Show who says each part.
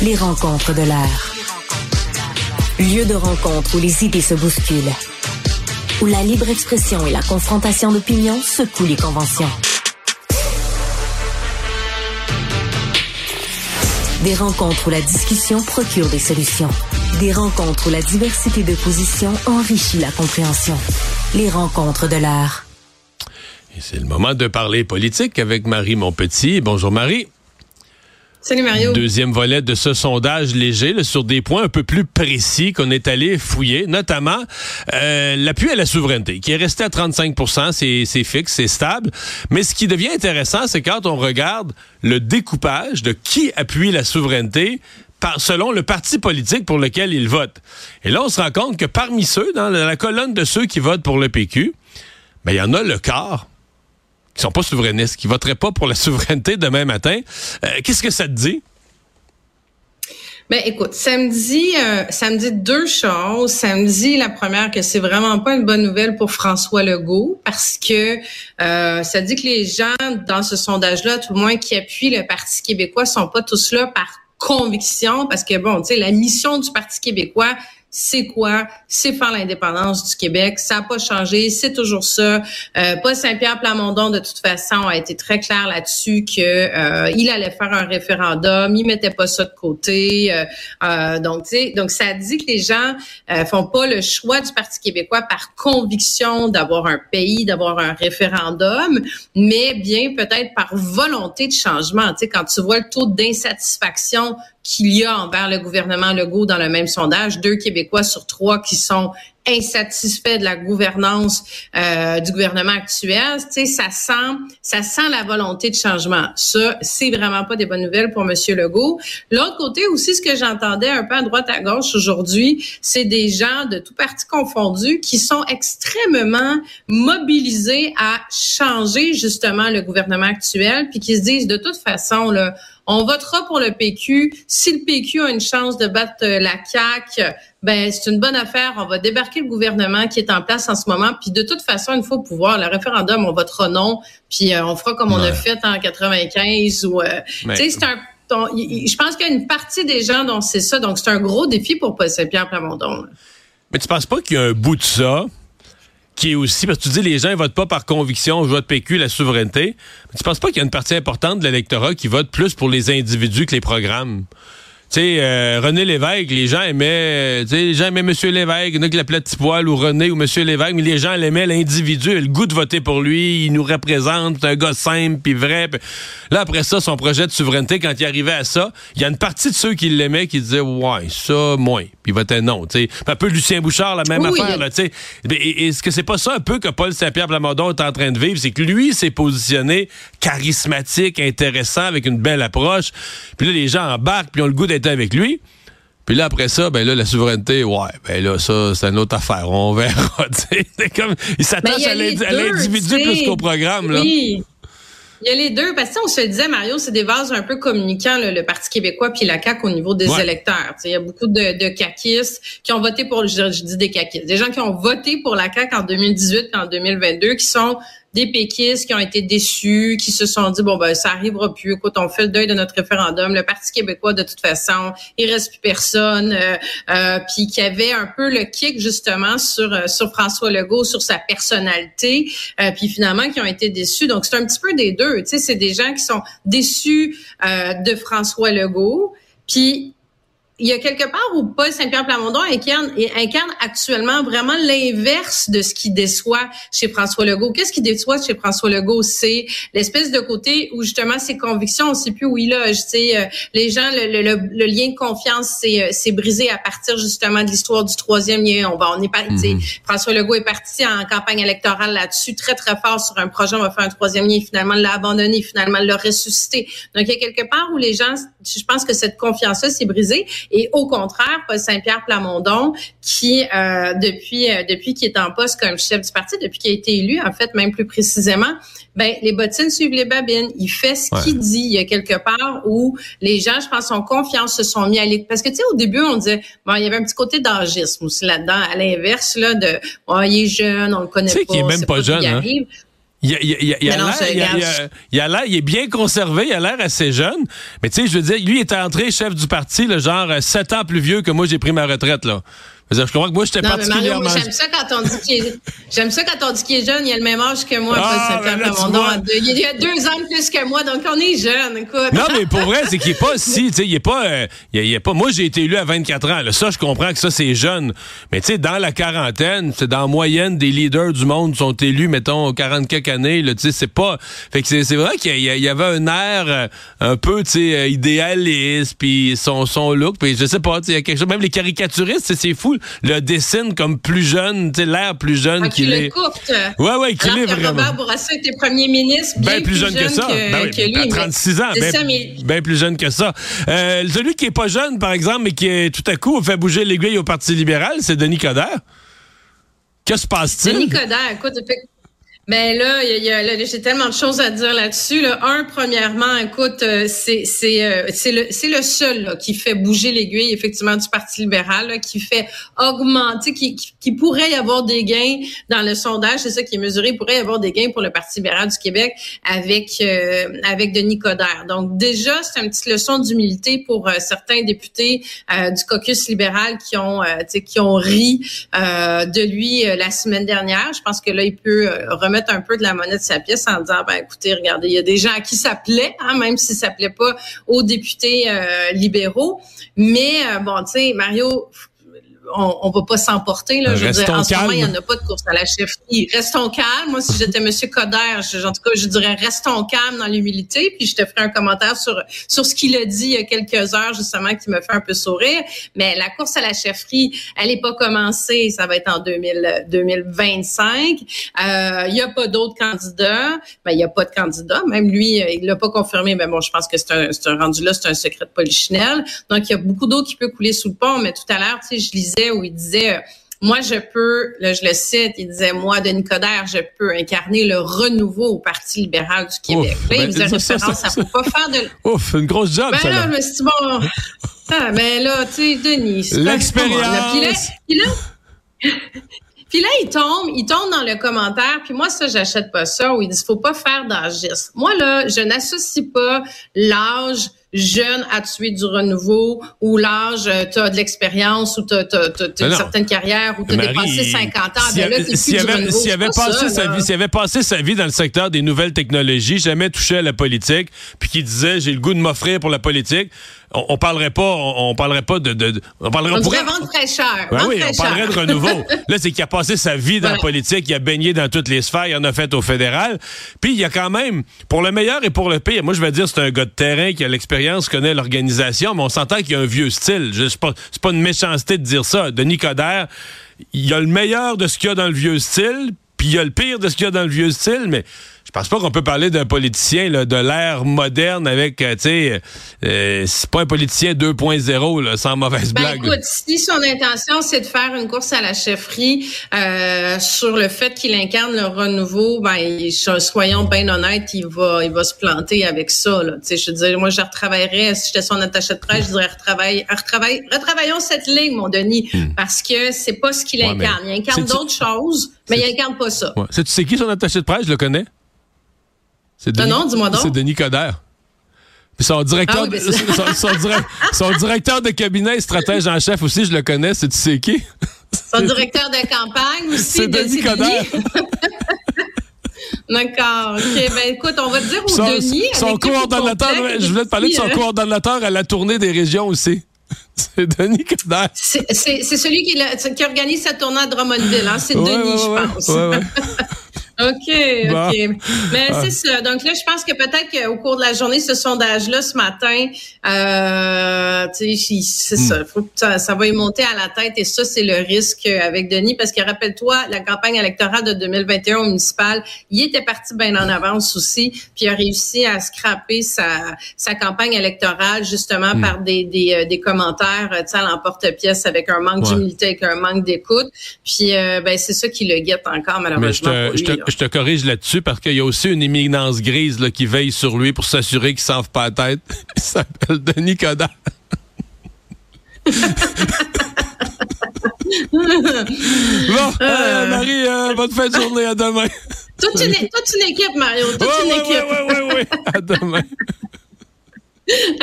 Speaker 1: Les rencontres de l'air. Lieu de rencontre où les idées se bousculent. Où la libre expression et la confrontation d'opinions secouent les conventions. Des rencontres où la discussion procure des solutions. Des rencontres où la diversité de positions enrichit la compréhension. Les rencontres de l'air.
Speaker 2: Et c'est le moment de parler politique avec Marie Monpetit. Bonjour Marie.
Speaker 3: Salut Mario.
Speaker 2: Deuxième volet de ce sondage léger sur des points un peu plus précis qu'on est allé fouiller, notamment euh, l'appui à la souveraineté, qui est resté à 35 c'est fixe, c'est stable. Mais ce qui devient intéressant, c'est quand on regarde le découpage de qui appuie la souveraineté selon le parti politique pour lequel il vote. Et là, on se rend compte que parmi ceux, dans la colonne de ceux qui votent pour le PQ, ben, il y en a le quart qui sont pas souverainistes, qui voteraient pas pour la souveraineté demain matin. Euh, qu'est-ce que ça te dit?
Speaker 3: Ben écoute, ça me dit, euh, ça me dit deux choses. Ça me dit la première que c'est vraiment pas une bonne nouvelle pour François Legault parce que euh, ça dit que les gens dans ce sondage-là, tout le moins qui appuient le Parti québécois, sont pas tous là par conviction parce que bon, tu sais, la mission du Parti québécois, c'est quoi? C'est faire l'indépendance du Québec. Ça n'a pas changé. C'est toujours ça. Euh, Paul Saint-Pierre Plamondon, de toute façon, a été très clair là-dessus que euh, il allait faire un référendum. Il mettait pas ça de côté. Euh, euh donc, donc ça dit que les gens euh, font pas le choix du Parti québécois par conviction d'avoir un pays, d'avoir un référendum, mais bien peut-être par volonté de changement. Tu sais, quand tu vois le taux d'insatisfaction qu'il y a envers le gouvernement Legault dans le même sondage. Deux Québécois sur trois qui sont insatisfaits de la gouvernance euh, du gouvernement actuel. Tu sais, ça sent, ça sent la volonté de changement. Ça, c'est vraiment pas des bonnes nouvelles pour Monsieur Legault. L'autre côté aussi, ce que j'entendais un peu à droite à gauche aujourd'hui, c'est des gens de tout parti confondus qui sont extrêmement mobilisés à changer justement le gouvernement actuel, puis qui se disent de toute façon là on votera pour le PQ. Si le PQ a une chance de battre euh, la CAQ, ben c'est une bonne affaire. On va débarquer le gouvernement qui est en place en ce moment. Puis de toute façon, une fois au pouvoir, le référendum, on votera non. Puis euh, on fera comme on a fait en 95 ou euh, tu sais c'est un je pense qu'il y a une partie des gens dont c'est ça. Donc, c'est un gros défi pour Saint-Pierre Plamondon.
Speaker 2: Mais tu penses pas qu'il y a un bout de ça qui est aussi, parce que tu dis les gens ne votent pas par conviction, je vote PQ, la souveraineté. Mais tu penses pas qu'il y a une partie importante de l'électorat qui vote plus pour les individus que les programmes? Tu sais, euh, René Lévesque, les gens aimaient, tu sais, les gens aimaient M. Lévesque, il y en a qui l'appelaient Petit Poil ou René ou M. Lévesque, mais les gens l'aimaient l'individu, le goût de voter pour lui, il nous représente, c'est un gars simple puis vrai. là, après ça, son projet de souveraineté, quand il arrivait à ça, il y a une partie de ceux qui l'aimaient qui disaient, ouais, ça, moins, puis il votait non, tu sais. Un peu Lucien Bouchard, la même affaire, là, tu sais. Est-ce que c'est pas ça un peu que Paul Saint-Pierre Plamondon est en train de vivre? C'est que lui s'est positionné charismatique, intéressant, avec une belle approche. Puis là, les gens embarquent, puis ont le goût d'être avec lui. Puis là, après ça, ben là, la souveraineté, ouais, ben là, ça, c'est une autre affaire. On verra. C'est comme, il s'attache à l'individu plus qu'au programme, là.
Speaker 3: Oui. Il y a les deux, parce que on se disait, Mario, c'est des vases un peu communicants, le Parti québécois puis la CAQ au niveau des électeurs. Il y a beaucoup de, de caquistes qui ont voté pour, je, je dis des caquistes, des gens qui ont voté pour la CAQ en 2018 et en 2022, qui sont des péquistes qui ont été déçus, qui se sont dit bon ben ça arrivera plus. Écoute, on fait le deuil de notre référendum. Le Parti québécois de toute façon, il reste plus personne. Euh, euh, puis qui avait un peu le kick justement sur euh, sur François Legault, sur sa personnalité. Euh, puis finalement qui ont été déçus. Donc c'est un petit peu des deux. Tu sais, c'est des gens qui sont déçus de François Legault. Puis il y a quelque part où Paul Saint-Pierre Plamondon incarne, incarne actuellement vraiment l'inverse de ce qui déçoit chez François Legault. Qu'est-ce qui déçoit chez François Legault? C'est l'espèce de côté où justement ses convictions, on sait plus où il loge. sais, euh, les gens, le, le, le, lien de confiance euh, s'est brisé à partir justement de l'histoire du troisième lien. On va, on est pas, mhm. François Legault est parti en campagne électorale là-dessus très très fort sur un projet. On va faire un troisième lien. Finalement, l'a abandonné. Finalement, l'a ressuscité. Donc il y a quelque part où les gens, je pense que cette confiance-là s'est brisée. Et au contraire, Paul Saint-Pierre Plamondon, qui euh, depuis euh, depuis qu'il est en poste comme chef du parti, depuis qu'il a été élu, en fait, même plus précisément, ben les bottines suivent les babines. Il fait ce qu'il dit. Il y a quelque part où les gens, je pense, ont confiance, se sont mis à l'écoute. Parce que tu sais, au début, on disait, bon, il y avait un petit côté d'âgisme aussi là-dedans, à l'inverse là de, oh, il est jeune, on le connaît pas.
Speaker 2: Tu sais qu'il est même pas jeune. Hein? Il, il, il, il, a l'air, il, a l'air, il est bien conservé, il a l'air assez jeune. Mais tu sais, je veux dire, lui, il est entré chef du parti, le genre sept ans plus vieux que moi, j'ai pris ma retraite, là. Je comprends que moi, j'étais particulièrement...
Speaker 3: J'aime ça quand on dit qu'il est... J'aime ça quand on dit qu'il est jeune. Il a le même âge que moi. Ah, ben là, mon Il a deux ans plus que moi, donc on est jeune, écoute.
Speaker 2: Non, mais pour vrai, c'est qu'il est pas si... Tu sais, il est pas... Euh, il, est pas... Moi, j'ai été élu à 24 ans. Là. Ça, je comprends que ça, c'est jeune. Mais tu sais, dans la quarantaine, c'est dans la moyenne des leaders du monde sont élus, mettons, 40 quelques années. Tu sais, c'est pas... Fait que c'est vrai qu'il y, avait un air euh, un peu, tu sais, euh, idéaliste, puis son, son look, puis je sais pas, tu sais, il y a quelque chose... Même les caricaturistes, c'est fou le dessine comme plus jeune, tu sais, l'air plus jeune ah, qu'il est.
Speaker 3: Courte.
Speaker 2: Ouais, ouais, qu'il est vraiment.
Speaker 3: Robert Bourassa était premier ministre bien, plus, jeune, que ça. Que, ben oui, lui,
Speaker 2: 36 ans, bien plus jeune que ça. Euh, celui qui est pas jeune, par exemple, mais qui est tout à coup fait bouger l'aiguille au Parti libéral, c'est Denis Coderre. Que se passe-t-il?
Speaker 3: Denis Coderre, écoute, mais là, il y a, j'ai tellement de choses à dire là-dessus. Là. Un, premièrement, écoute, euh, c'est c'est euh, c'est le c'est le seul là, qui fait bouger l'aiguille effectivement du Parti libéral, qui fait augmenter, qui, qui, pourrait y avoir des gains dans le sondage, c'est ça qui est mesuré, il pourrait y avoir des gains pour le Parti libéral du Québec avec euh, avec Denis Coderre. Donc déjà, c'est une petite leçon d'humilité pour certains députés du caucus libéral qui ont qui ont ri de lui la semaine dernière. Je pense que là, il peut remettre un peu de la monnaie de sa pièce en disant, ben écoutez, regardez, il y a des gens à qui ça plaît, hein, même si ça plaît pas aux députés euh, libéraux. Mais euh, bon, tu sais, Mario, on, on va pas s'emporter. Là. Je veux dire, en ce moment, il n'y en a pas de course à la chefferie. Restons calmes. Moi, si j'étais Monsieur Coder, je, en tout cas, je dirais restons calmes dans l'humilité. Puis je te ferai un commentaire sur sur ce qu'il a dit il y a quelques heures, justement, qui me fait un peu sourire. Mais la course à la chefferie, elle n'est pas commencée. Ça va être en 2000, 2025. Euh, il n'y a pas d'autres candidats. Ben, il n'y a pas de candidat. Même lui, il l'a pas confirmé. Mais bon, je pense que c'est un, un rendu là, c'est un secret de polichinelle. Donc, il y a beaucoup d'eau qui peut couler sous le pont. Mais tout à l'heure, tu sais, je lisais où il disait euh, moi, je peux, là, je le cite, il disait, moi, Denis Coderre, je peux incarner le renouveau au Parti libéral du Québec. là, il ben, faisait référence à ne pas faire de...
Speaker 2: Ouf, une grosse job,
Speaker 3: ben
Speaker 2: ça,
Speaker 3: là. me suis dit, bon... Ah, ben là, tu sais, Denis...
Speaker 2: L'expérience...
Speaker 3: Puis là, puis là, il tombe, il tombe dans le commentaire, puis moi, ça, j'achète pas ça, où il dit, faut pas faire d'âgisme. Moi, là, je n'associe pas l'âge jeune à tuer du renouveau ou l'âge, euh, tu as de l'expérience ou tu as, une certaine carrière ou tu as dépassé 50 ans.
Speaker 2: S'il ben avait, si avait passé sa vie, s'il avait passé sa vie dans le secteur des nouvelles technologies, jamais touché à la politique, puis qui disait j'ai le goût de m'offrir pour la politique, on, on, parlerait pas, on, parlerait pas de, de,
Speaker 3: on parlerait. On, pourrait vendre très cher.
Speaker 2: Ben oui, on parlerait de renouveau. Là, c'est qu'il a passé sa vie dans la politique, il a baigné dans toutes les sphères, il en a fait au fédéral. Puis il y a quand même, pour le meilleur et pour le pire, moi je vais dire c'est un gars de terrain qui a l'expérience, connaît l'organisation, mais on s'entend qu'il y a un vieux style. C'est pas, pas une méchanceté de dire ça. Denis Coderre, il y a le meilleur de ce qu'il y a dans le vieux style, puis il y a le pire de ce qu'il y a dans le vieux style, mais je pense pas qu'on peut parler d'un politicien là, de l'ère moderne avec, euh, tu sais, euh, c'est pas un politicien 2.0, sans mauvaise ben, blague.
Speaker 3: Écoute, si son intention c'est de faire une course à la chefferie euh, sur le fait qu'il incarne le renouveau, ben soyons bien honnêtes, il va, il va se planter avec ça. Là. Tu sais, je veux dire, moi je retravaillerais si j'étais son attaché de presse, je dirais retravaille, retravaille, retravaillons cette ligne, mon Denis, hmm. parce que c'est pas ce qu'il incarne. Il incarne d'autres choses, mais il incarne pas ça.
Speaker 2: Ouais. Tu sais qui son attaché de presse, je le connais.
Speaker 3: C'est Denis, non, dis-moi donc.
Speaker 2: C'est Denis Coderre. Puis son directeur, ah de, son, directeur de cabinet stratège en chef aussi, je le connais, c'est tu sais qui?
Speaker 3: Son directeur de campagne aussi.
Speaker 2: C'est Denis Coderre.
Speaker 3: D'accord. OK. Ben, écoute, on va te dire au Denis.
Speaker 2: Son coordonnateur, je voulais te parler de son hein. coordonnateur à la tournée des régions aussi. C'est Denis Coderre.
Speaker 3: C'est celui qui, qui, organise sa tournée à Drummondville. Hein? C'est Denis, je pense. OK, OK. Mais c'est ça. Donc là, je pense que peut-être qu'au cours de la journée, ce sondage-là, ce matin, euh, c'est ça. Hmm. Ça, ça, va y monter à la tête et ça, c'est le risque avec Denis parce que rappelle-toi, la campagne électorale de 2021 au municipal, il était parti bien en avance aussi, puis il a réussi à scraper sa, sa campagne électorale justement hmm. par des, des, euh, des commentaires, tu sais, à l'emporte-pièce avec un manque d'humilité, avec un manque d'écoute. Puis euh, ben c'est ça qui le guette encore malheureusement pour lui,
Speaker 2: je te corrige là-dessus parce qu'il y a aussi une éminence grise là, qui veille sur lui pour s'assurer qu'il ne pas la tête. Il s'appelle Denis Coderre. bon, euh, Marie, euh, bonne fin de journée. À demain.
Speaker 3: Toute une, toute une équipe, Mario. Toute
Speaker 2: ouais,
Speaker 3: une
Speaker 2: ouais,
Speaker 3: équipe.
Speaker 2: Ouais, ouais, ouais. À demain.